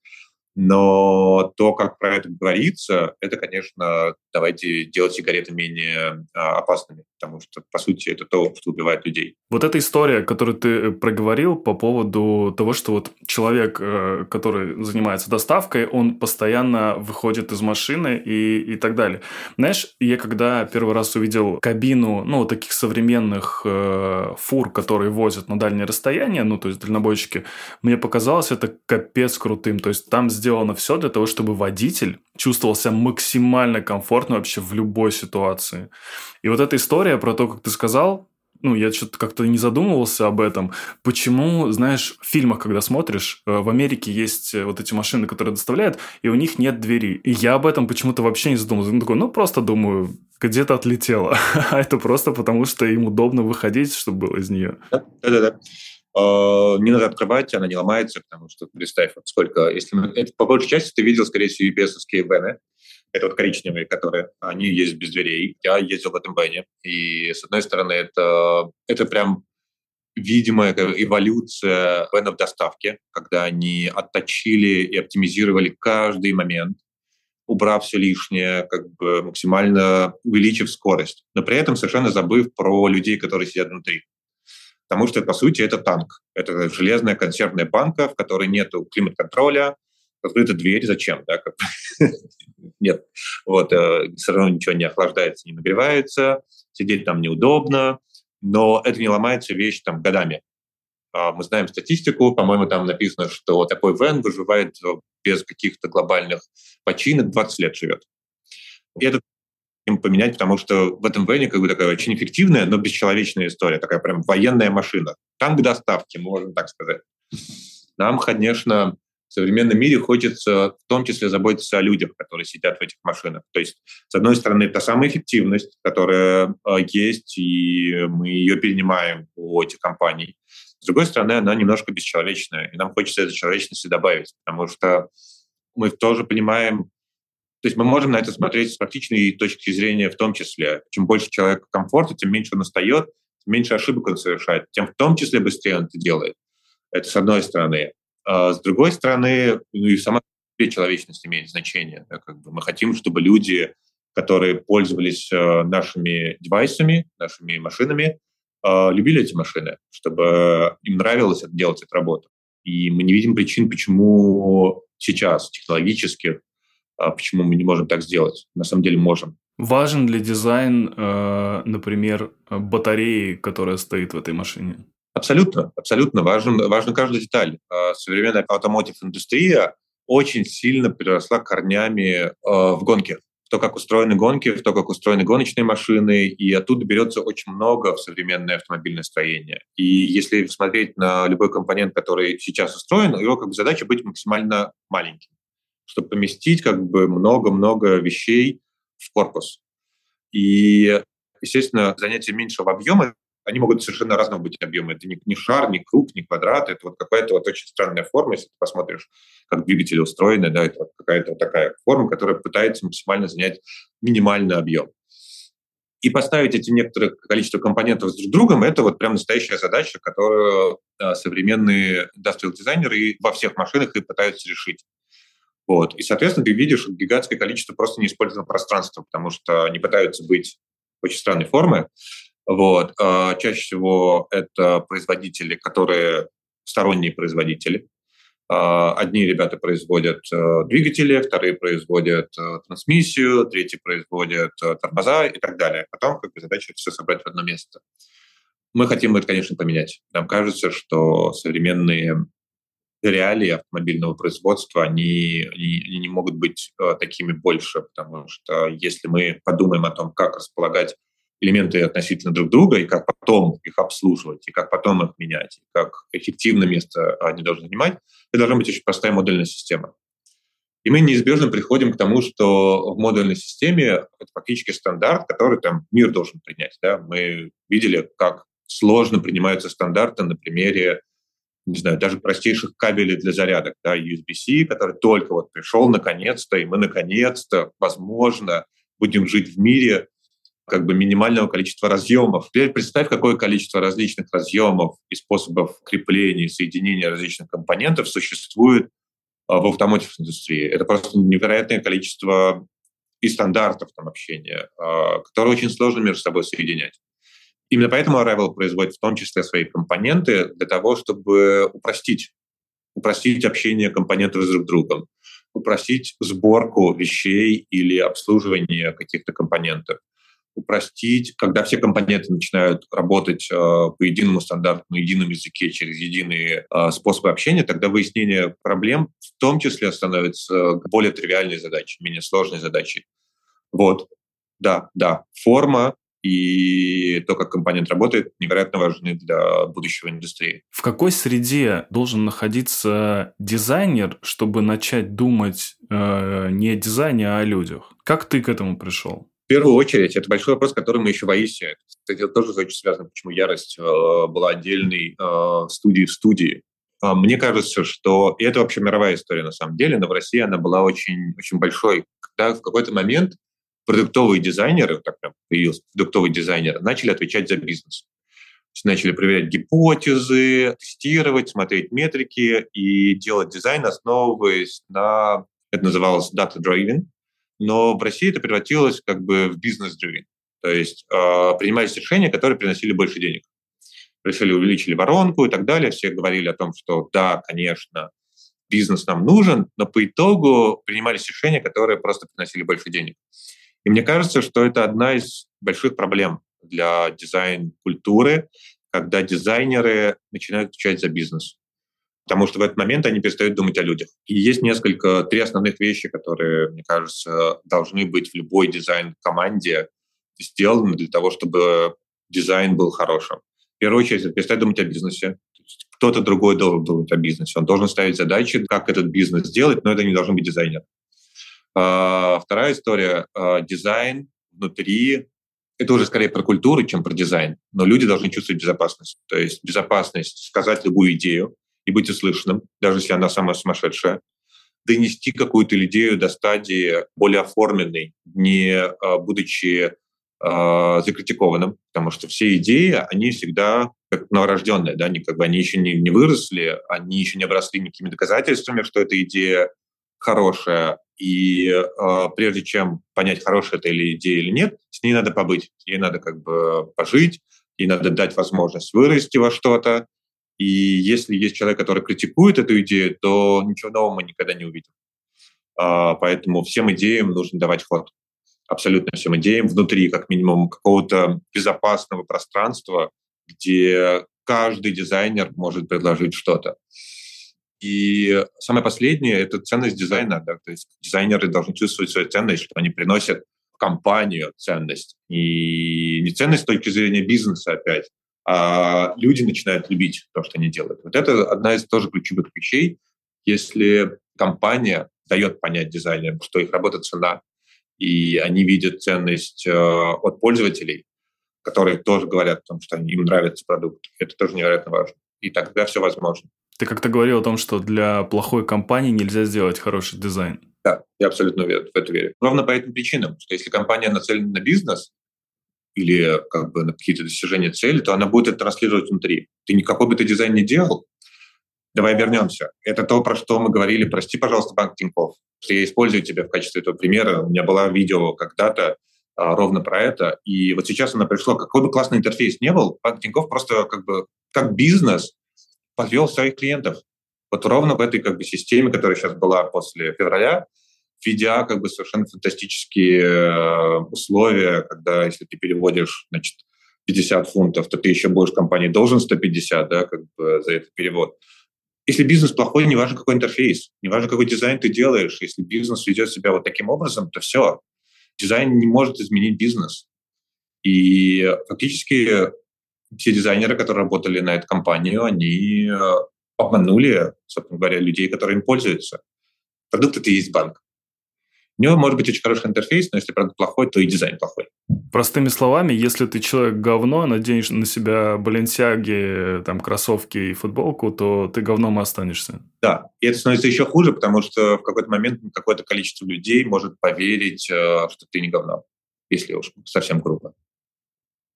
Но то, как про это говорится, это, конечно, давайте делать сигареты менее а, опасными, потому что, по сути, это то, что убивает людей. Вот эта история, которую ты э, проговорил по поводу того, что вот человек, э, который занимается доставкой, он постоянно выходит из машины и, и так далее. Знаешь, я когда первый раз увидел кабину, ну, вот таких современных э, фур, которые возят на дальние расстояния, ну, то есть дальнобойщики, мне показалось это капец крутым. То есть там сделано все для того, чтобы водитель чувствовал себя максимально комфортно вообще в любой ситуации. И вот эта история про то, как ты сказал, ну, я что-то как-то не задумывался об этом. Почему, знаешь, в фильмах, когда смотришь, э, в Америке есть э, вот эти машины, которые доставляют, и у них нет двери. И я об этом почему-то вообще не задумывался. Ну, такой, ну, просто думаю, где-то отлетело. А это просто потому, что им удобно выходить, чтобы было из нее. Да-да-да. А, не надо открывать, она не ломается, потому что представь, вот сколько, если мы, это, по большей части ты видел, скорее всего, UPS-овские вены, это вот коричневые, которые, они есть без дверей. Я ездил в этом вене, и с одной стороны это, это прям видимая эволюция венов доставки, когда они отточили и оптимизировали каждый момент, убрав все лишнее, как бы максимально увеличив скорость, но при этом совершенно забыв про людей, которые сидят внутри потому что, по сути, это танк. Это железная консервная банка, в которой нет климат-контроля, открыта дверь, зачем, да? Нет. Вот, э, все равно ничего не охлаждается, не нагревается, сидеть там неудобно, но это не ломается вещь там годами. А мы знаем статистику, по-моему, там написано, что такой вен выживает без каких-то глобальных починок 20 лет живет. И это им поменять, потому что в этом вене как бы такая очень эффективная, но бесчеловечная история, такая прям военная машина. Танк доставки, можно так сказать. Нам, конечно, в современном мире хочется в том числе заботиться о людях, которые сидят в этих машинах. То есть, с одной стороны, это самая эффективность, которая э, есть, и мы ее перенимаем у этих компаний. С другой стороны, она немножко бесчеловечная, и нам хочется этой человечности добавить, потому что мы тоже понимаем, то есть мы можем на это смотреть с практичной точки зрения в том числе. Чем больше человек комфорта, тем меньше он устает, тем меньше ошибок он совершает, тем в том числе быстрее он это делает. Это с одной стороны. А с другой стороны, ну и сама человечность имеет значение. Да, как бы мы хотим, чтобы люди, которые пользовались э, нашими девайсами, нашими машинами, э, любили эти машины, чтобы им нравилось делать эту работу. И мы не видим причин, почему сейчас технологически а почему мы не можем так сделать? На самом деле можем. Важен ли дизайн, э, например, батареи, которая стоит в этой машине? Абсолютно, абсолютно важен, важна каждая деталь. А современная автомотив-индустрия очень сильно переросла корнями э, в гонке. То, как устроены гонки, в то, как устроены гоночные машины, и оттуда берется очень много в современное автомобильное строение. И если смотреть на любой компонент, который сейчас устроен, его как бы задача быть максимально маленьким чтобы поместить как бы много-много вещей в корпус. И, естественно, занятия меньшего объема, они могут совершенно разного быть объема. Это не, не шар, не круг, не квадрат, это вот какая-то вот очень странная форма, если ты посмотришь, как двигатели устроены, да, это вот какая-то вот такая форма, которая пытается максимально занять минимальный объем. И поставить эти некоторое количество компонентов друг с другом – это вот прям настоящая задача, которую да, современные индустриал дизайнеры во всех машинах и пытаются решить. Вот. И, соответственно, ты видишь гигантское количество просто неиспользованного пространства, потому что они пытаются быть очень странной формы. Вот. А чаще всего это производители, которые сторонние производители. А одни ребята производят э, двигатели, вторые производят э, трансмиссию, третьи производят э, тормоза и так далее. Потом как бы, задача все собрать в одно место. Мы хотим это, конечно, поменять. Нам кажется, что современные реалии автомобильного производства, они, они, не могут быть э, такими больше, потому что если мы подумаем о том, как располагать элементы относительно друг друга, и как потом их обслуживать, и как потом их менять, и как эффективно место они должны занимать, это должна быть очень простая модульная система. И мы неизбежно приходим к тому, что в модульной системе это фактически стандарт, который там мир должен принять. Да? Мы видели, как сложно принимаются стандарты на примере, не знаю, даже простейших кабелей для зарядок, да, USB-C, который только вот пришел наконец-то, и мы наконец-то, возможно, будем жить в мире как бы минимального количества разъемов. Теперь представь, какое количество различных разъемов и способов крепления и соединения различных компонентов существует а, в автомотив индустрии. Это просто невероятное количество и стандартов там общения, а, которые очень сложно между собой соединять. Именно поэтому Arrival производит в том числе свои компоненты для того, чтобы упростить, упростить общение компонентов друг с другом, упростить сборку вещей или обслуживание каких-то компонентов упростить, когда все компоненты начинают работать э, по единому стандарту, на едином языке, через единые э, способы общения, тогда выяснение проблем в том числе становится более тривиальной задачей, менее сложной задачей. Вот, да, да, форма и то, как компонент работает, невероятно важны для будущего индустрии. В какой среде должен находиться дизайнер, чтобы начать думать э, не о дизайне, а о людях? Как ты к этому пришел? В первую очередь, это большой вопрос, который мы еще в АИСе. Кстати, это тоже очень связано, почему ярость э, была отдельной э, студией в студии. Э, мне кажется, что и это вообще мировая история на самом деле, но в России она была очень, очень большой. Когда в какой-то момент продуктовые дизайнеры, так прям появился продуктовый дизайнер, начали отвечать за бизнес. Начали проверять гипотезы, тестировать, смотреть метрики и делать дизайн, основываясь на, это называлось data-driven, но в России это превратилось как бы в бизнес-driven. То есть э, принимались решения, которые приносили больше денег. Решили, увеличили воронку и так далее. Все говорили о том, что да, конечно, бизнес нам нужен, но по итогу принимались решения, которые просто приносили больше денег. И мне кажется, что это одна из больших проблем для дизайн-культуры, когда дизайнеры начинают отвечать за бизнес потому что в этот момент они перестают думать о людях. И есть несколько, три основных вещи, которые, мне кажется, должны быть в любой дизайн-команде сделаны для того, чтобы дизайн был хорошим. В первую очередь, это перестать думать о бизнесе. Кто-то другой должен думать о бизнесе. Он должен ставить задачи, как этот бизнес сделать, но это не должен быть дизайнер. А, вторая история. А, дизайн внутри это уже скорее про культуру, чем про дизайн. Но люди должны чувствовать безопасность. То есть безопасность сказать любую идею, и быть услышанным, даже если она самая сумасшедшая, донести какую-то идею до стадии более оформленной, не а, будучи закритикованным, потому что все идеи, они всегда как новорожденные, да, они как бы они еще не, не выросли, они еще не обросли никакими доказательствами, что эта идея хорошая, и э, прежде чем понять, хорошая это или идея или нет, с ней надо побыть, ей надо как бы пожить, ей надо дать возможность вырасти во что-то, и если есть человек, который критикует эту идею, то ничего нового мы никогда не увидим. А, поэтому всем идеям нужно давать ход. Абсолютно всем идеям внутри, как минимум, какого-то безопасного пространства, где каждый дизайнер может предложить что-то. И самое последнее — это ценность дизайна. Да? То есть дизайнеры должны чувствовать свою ценность, что они приносят в компанию ценность. И не ценность с точки зрения бизнеса опять, а люди начинают любить то, что они делают. Вот это одна из тоже ключевых вещей. Если компания дает понять дизайнерам, что их работа цена, и они видят ценность э, от пользователей, которые тоже говорят о том, что им нравится продукт, это тоже невероятно важно. И тогда все возможно. Ты как-то говорил о том, что для плохой компании нельзя сделать хороший дизайн. Да, я абсолютно в это верю. Ровно по этим причинам, что если компания нацелена на бизнес, или как бы на какие-то достижения цели, то она будет это транслировать внутри. Ты никакой бы ты дизайн не делал, Давай вернемся. Это то, про что мы говорили. Прости, пожалуйста, банк Тинькофф, что я использую тебя в качестве этого примера. У меня было видео когда-то а, ровно про это. И вот сейчас она пришла. Какой бы классный интерфейс не был, банк Тинькофф просто как бы как бизнес подвел своих клиентов. Вот ровно в этой как бы системе, которая сейчас была после февраля, введя как бы совершенно фантастические э, условия, когда если ты переводишь, значит, 50 фунтов, то ты еще будешь компании должен 150, да, как бы за этот перевод. Если бизнес плохой, неважно какой интерфейс, неважно какой дизайн ты делаешь, если бизнес ведет себя вот таким образом, то все. Дизайн не может изменить бизнес. И фактически те дизайнеры, которые работали на эту компанию, они э, обманули, собственно говоря, людей, которые им пользуются. Продукт — это и есть банк. У него может быть очень хороший интерфейс, но если продукт плохой, то и дизайн плохой. Простыми словами, если ты человек говно, наденешь на себя баленсиаги, там, кроссовки и футболку, то ты говном и останешься. Да, и это становится еще хуже, потому что в какой-то момент какое-то количество людей может поверить, э, что ты не говно, если уж совсем грубо.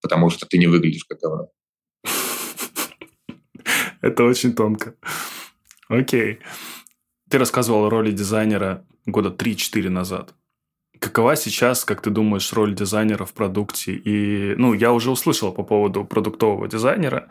Потому что ты не выглядишь как говно. Это очень тонко. Окей. Ты рассказывал о роли дизайнера года 3-4 назад. Какова сейчас, как ты думаешь, роль дизайнера в продукте? И, ну, я уже услышал по поводу продуктового дизайнера.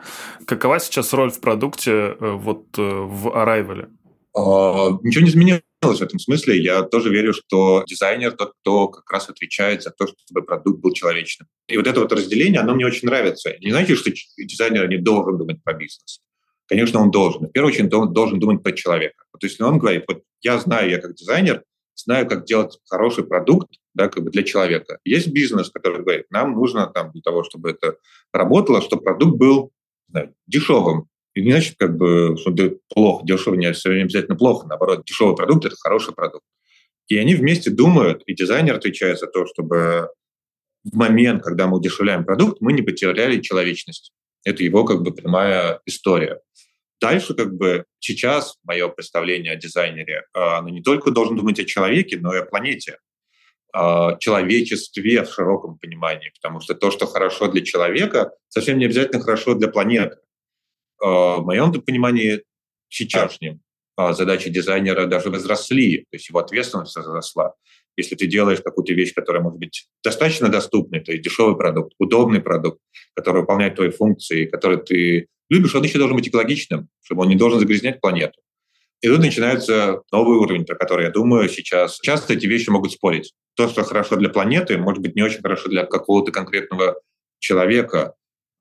Какова сейчас роль в продукте э, вот э, в Arrival? А, ничего не изменилось в этом смысле. Я тоже верю, что дизайнер тот, кто как раз отвечает за то, чтобы продукт был человечным. И вот это вот разделение, оно мне очень нравится. Не значит, что дизайнер не должен думать про бизнес. Конечно, он должен. В первую очередь, он должен думать про человека. Вот если он говорит, вот я знаю, я как дизайнер, знаю, как делать хороший продукт да, как бы для человека. Есть бизнес, который говорит, нам нужно там, для того, чтобы это работало, чтобы продукт был знаю, дешевым. И не значит, как бы, что это плохо, дешевый не обязательно плохо, наоборот, дешевый продукт – это хороший продукт. И они вместе думают, и дизайнер отвечает за то, чтобы в момент, когда мы удешевляем продукт, мы не потеряли человечность. Это его как бы прямая история. Дальше как бы сейчас мое представление о дизайнере, а, оно не только должен думать о человеке, но и о планете, о человечестве в широком понимании, потому что то, что хорошо для человека, совсем не обязательно хорошо для планеты. А, в моем понимании сейчасшнем а, задачи дизайнера даже возросли, то есть его ответственность возросла. Если ты делаешь какую-то вещь, которая может быть достаточно доступной, то есть дешевый продукт, удобный продукт, который выполняет твои функции, который ты любишь, он еще должен быть экологичным, чтобы он не должен загрязнять планету. И тут начинается новый уровень, про который я думаю сейчас. Часто эти вещи могут спорить. То, что хорошо для планеты, может быть не очень хорошо для какого-то конкретного человека.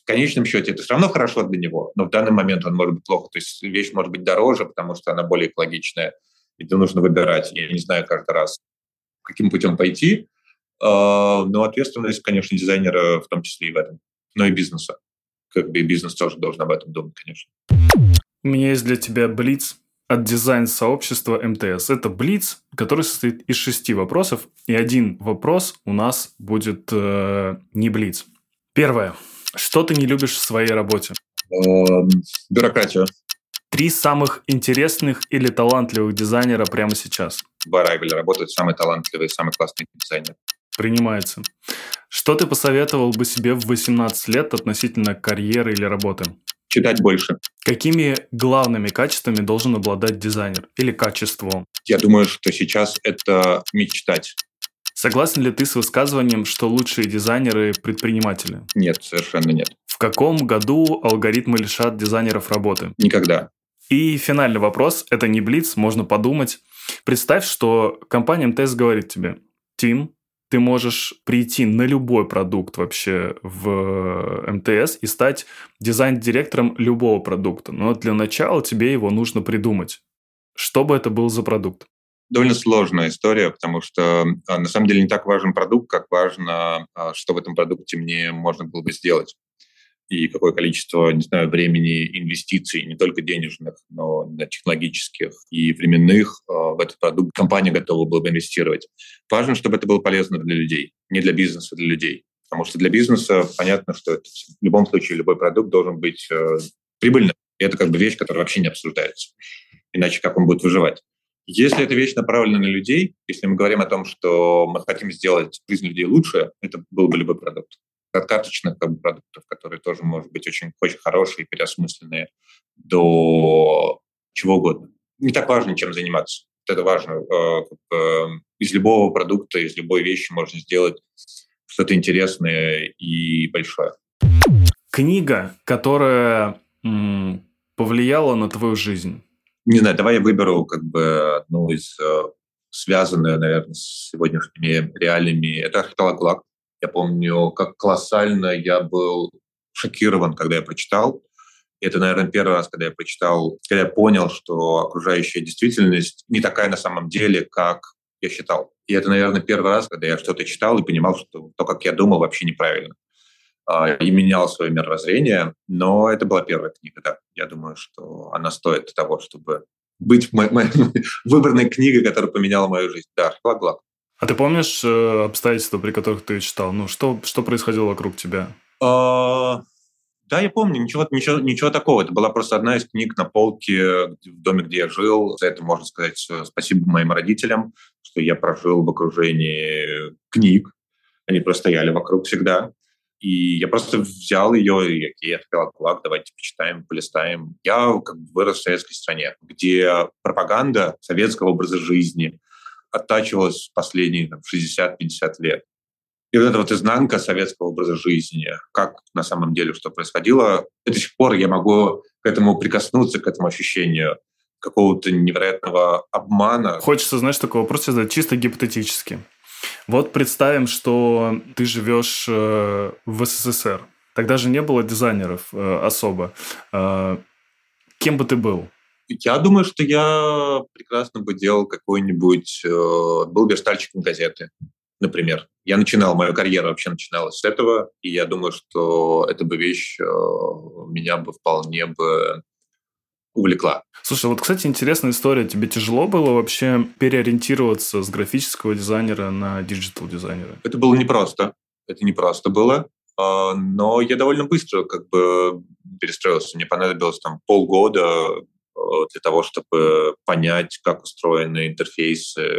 В конечном счете это все равно хорошо для него, но в данный момент он может быть плохо. То есть вещь может быть дороже, потому что она более экологичная, и это нужно выбирать. Я не знаю каждый раз, каким путем пойти, а, но ответственность, конечно, дизайнера в том числе и в этом, но и бизнеса. Как бы и бизнес тоже должен об этом думать, конечно. У меня есть для тебя блиц от дизайн-сообщества МТС. Это блиц, который состоит из шести вопросов, и один вопрос у нас будет э, не блиц. Первое. Что ты не любишь в своей работе? Эм, бюрократию. Три самых интересных или талантливых дизайнера прямо сейчас. В Arrival работают самые талантливые, самые классные дизайнеры. Принимается. Что ты посоветовал бы себе в 18 лет относительно карьеры или работы? Читать больше. Какими главными качествами должен обладать дизайнер или качеством? Я думаю, что сейчас это мечтать. Согласен ли ты с высказыванием, что лучшие дизайнеры – предприниматели? Нет, совершенно нет. В каком году алгоритмы лишат дизайнеров работы? Никогда. И финальный вопрос – это не блиц, можно подумать. Представь, что компания МТС говорит тебе, Тим, ты можешь прийти на любой продукт вообще в МТС и стать дизайн-директором любого продукта. Но для начала тебе его нужно придумать. Что бы это был за продукт? Довольно сложная история, потому что а, на самом деле не так важен продукт, как важно, а, что в этом продукте мне можно было бы сделать и какое количество, не знаю, времени, инвестиций, не только денежных, но технологических и временных э, в этот продукт компания готова была бы инвестировать. Важно, чтобы это было полезно для людей, не для бизнеса, а для людей. Потому что для бизнеса понятно, что это, в любом случае любой продукт должен быть э, прибыльным. И это как бы вещь, которая вообще не обсуждается. Иначе как он будет выживать? Если эта вещь направлена на людей, если мы говорим о том, что мы хотим сделать жизнь людей лучше, это был бы любой продукт от карточных как бы, продуктов, которые тоже, может быть, очень, очень хорошие, переосмысленные, до чего угодно. Не так важно, чем заниматься. Это важно. Э, из любого продукта, из любой вещи можно сделать что-то интересное и большое. Книга, которая повлияла на твою жизнь? Не знаю, давай я выберу как бы одну из э, связанную, наверное, с сегодняшними реалиями. Это архипелаг ГУЛАГ я помню, как колоссально я был шокирован, когда я прочитал. И это, наверное, первый раз, когда я прочитал, когда я понял, что окружающая действительность не такая на самом деле, как я считал. И это, наверное, первый раз, когда я что-то читал и понимал, что то, как я думал, вообще неправильно. А, и менял свое мировоззрение. Но это была первая книга, да. Я думаю, что она стоит того, чтобы быть моей, моей выбранной книгой, которая поменяла мою жизнь. Да, архипелаг. А ты помнишь э, обстоятельства, при которых ты читал? Ну, что, что происходило вокруг тебя? А, да, я помню, ничего, ничего, ничего такого. Это была просто одна из книг на полке в доме, где я жил. За это можно сказать э, спасибо моим родителям, что я прожил в окружении книг. Они просто стояли вокруг всегда. И я просто взял ее и окей, открыл кулак, давайте почитаем, полистаем. Я как бы вырос в советской стране, где пропаганда советского образа жизни оттачивалась последние там, 60-50 лет. И вот эта вот изнанка советского образа жизни, как на самом деле что происходило, до сих пор я могу к этому прикоснуться, к этому ощущению какого-то невероятного обмана. Хочется, знаешь, такой вопрос задать чисто гипотетически. Вот представим, что ты живешь э, в СССР. Тогда же не было дизайнеров э, особо. Э, кем бы ты был? Я думаю, что я прекрасно бы делал какой-нибудь... Был верстальщиком газеты например. Я начинал, мою карьеру вообще начиналась с этого, и я думаю, что эта бы вещь меня бы вполне бы увлекла. Слушай, вот, кстати, интересная история. Тебе тяжело было вообще переориентироваться с графического дизайнера на digital дизайнера? Это было непросто. Это непросто было. А, но я довольно быстро как бы перестроился. Мне понадобилось там полгода э, для того, чтобы понять, как устроены интерфейсы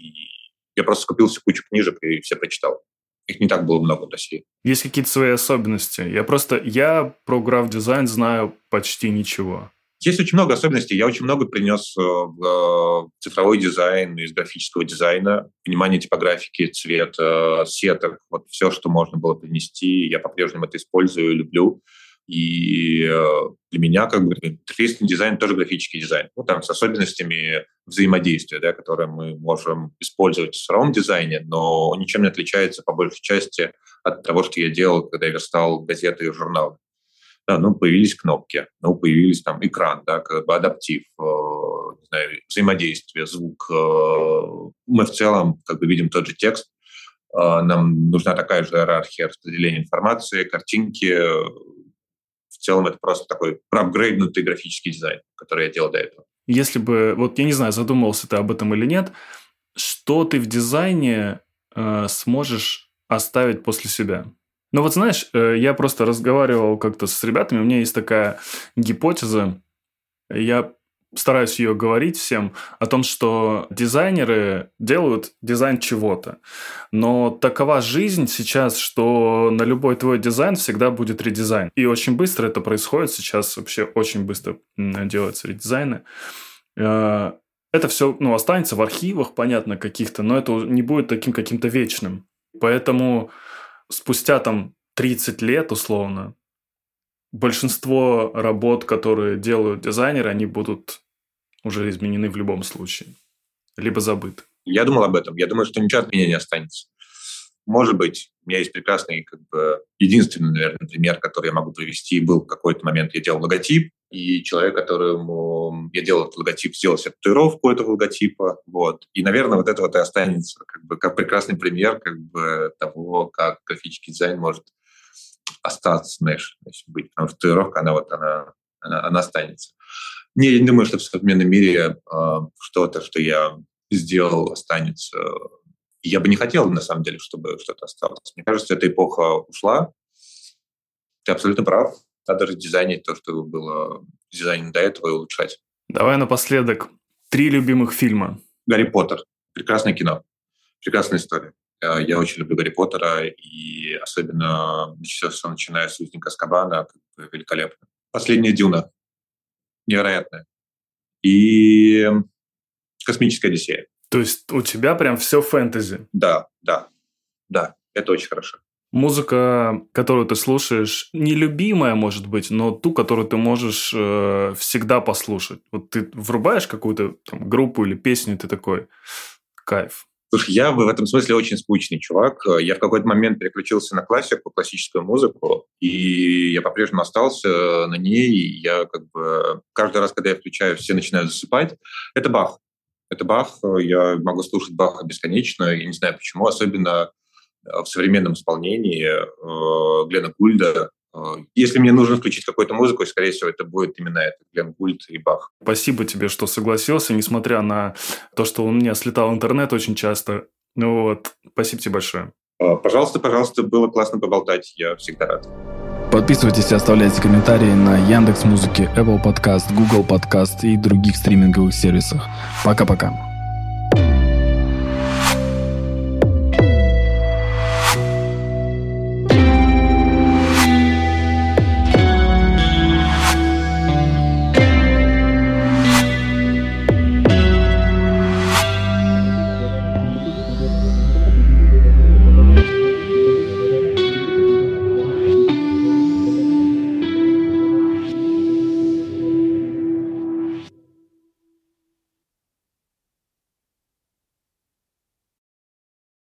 и я просто купил себе кучу книжек и все прочитал. Их не так было много в России. Есть какие-то свои особенности? Я просто, я про граф-дизайн знаю почти ничего. Есть очень много особенностей. Я очень много принес э, в э, цифровой дизайн из графического дизайна, понимание типографики, цвета, сеток, вот все, что можно было принести. Я по-прежнему это использую, люблю. И э, для меня как бы интерфейсный дизайн тоже графический дизайн. Ну, там с особенностями взаимодействия, да, которые мы можем использовать в цифровом дизайне, но ничем не отличается по большей части от того, что я делал, когда я верстал газеты и журналы. Да, ну, появились кнопки, ну, появились там экран, да, как бы адаптив, э, не знаю, взаимодействие, звук. Э, мы в целом как бы видим тот же текст, э, нам нужна такая же иерархия распределения информации, картинки, в целом это просто такой проапгрейднутый графический дизайн, который я делал до этого. Если бы, вот я не знаю, задумывался ты об этом или нет, что ты в дизайне э, сможешь оставить после себя? Ну вот знаешь, э, я просто разговаривал как-то с ребятами, у меня есть такая гипотеза, я стараюсь ее говорить всем, о том, что дизайнеры делают дизайн чего-то. Но такова жизнь сейчас, что на любой твой дизайн всегда будет редизайн. И очень быстро это происходит. Сейчас вообще очень быстро делаются редизайны. Э, это все ну, останется в архивах, понятно, каких-то, но это не будет таким каким-то вечным. Поэтому спустя там 30 лет, условно, большинство работ, которые делают дизайнеры, они будут уже изменены в любом случае, либо забыты. Я думал об этом. Я думаю, что ничего от меня не останется. Может быть, у меня есть прекрасный, как бы, единственный, наверное, пример, который я могу привести. Был какой-то момент, я делал логотип, и человек, которому я делал этот логотип, сделал себе татуировку этого логотипа. Вот. И, наверное, вот это вот и останется как, бы, как прекрасный пример как бы, того, как графический дизайн может остаться, знаешь, быть. Потому что татуировка, она вот, она, она, она останется. Не, я не думаю, что в современном мире э, что-то, что я сделал, останется. Я бы не хотел, на самом деле, чтобы что-то осталось. Мне кажется, эта эпоха ушла. Ты абсолютно прав. Надо дизайнить то, что было дизайнено до этого, и улучшать. Давай напоследок. Три любимых фильма. «Гарри Поттер». Прекрасное кино. Прекрасная история. Э, я очень люблю Гарри Поттера, и особенно все, что начиная с «Узника Скабана», великолепно. «Последняя дюна» невероятная. И «Космическая Одиссея». То есть у тебя прям все фэнтези? Да, да, да. Это очень хорошо. Музыка, которую ты слушаешь, нелюбимая, может быть, но ту, которую ты можешь э, всегда послушать. Вот ты врубаешь какую-то там, группу или песню, ты такой, кайф. Слушай, я в этом смысле очень скучный чувак. Я в какой-то момент переключился на классику, классическую музыку, и я по-прежнему остался на ней. Я как бы каждый раз, когда я включаю, все начинают засыпать. Это Бах. Это Бах. Я могу слушать Баха бесконечно. Я не знаю почему, особенно в современном исполнении э, Глена Гульда. Э, Если мне нужно включить какую-то музыку, скорее всего, это будет именно это, Глен Гульт и Бах. Спасибо тебе, что согласился, несмотря на то, что у меня слетал интернет очень часто. Ну вот, спасибо тебе большое. Пожалуйста, пожалуйста, было классно поболтать, я всегда рад. Подписывайтесь и оставляйте комментарии на Яндекс Музыке, Apple Podcast, Google Podcast и других стриминговых сервисах. Пока-пока.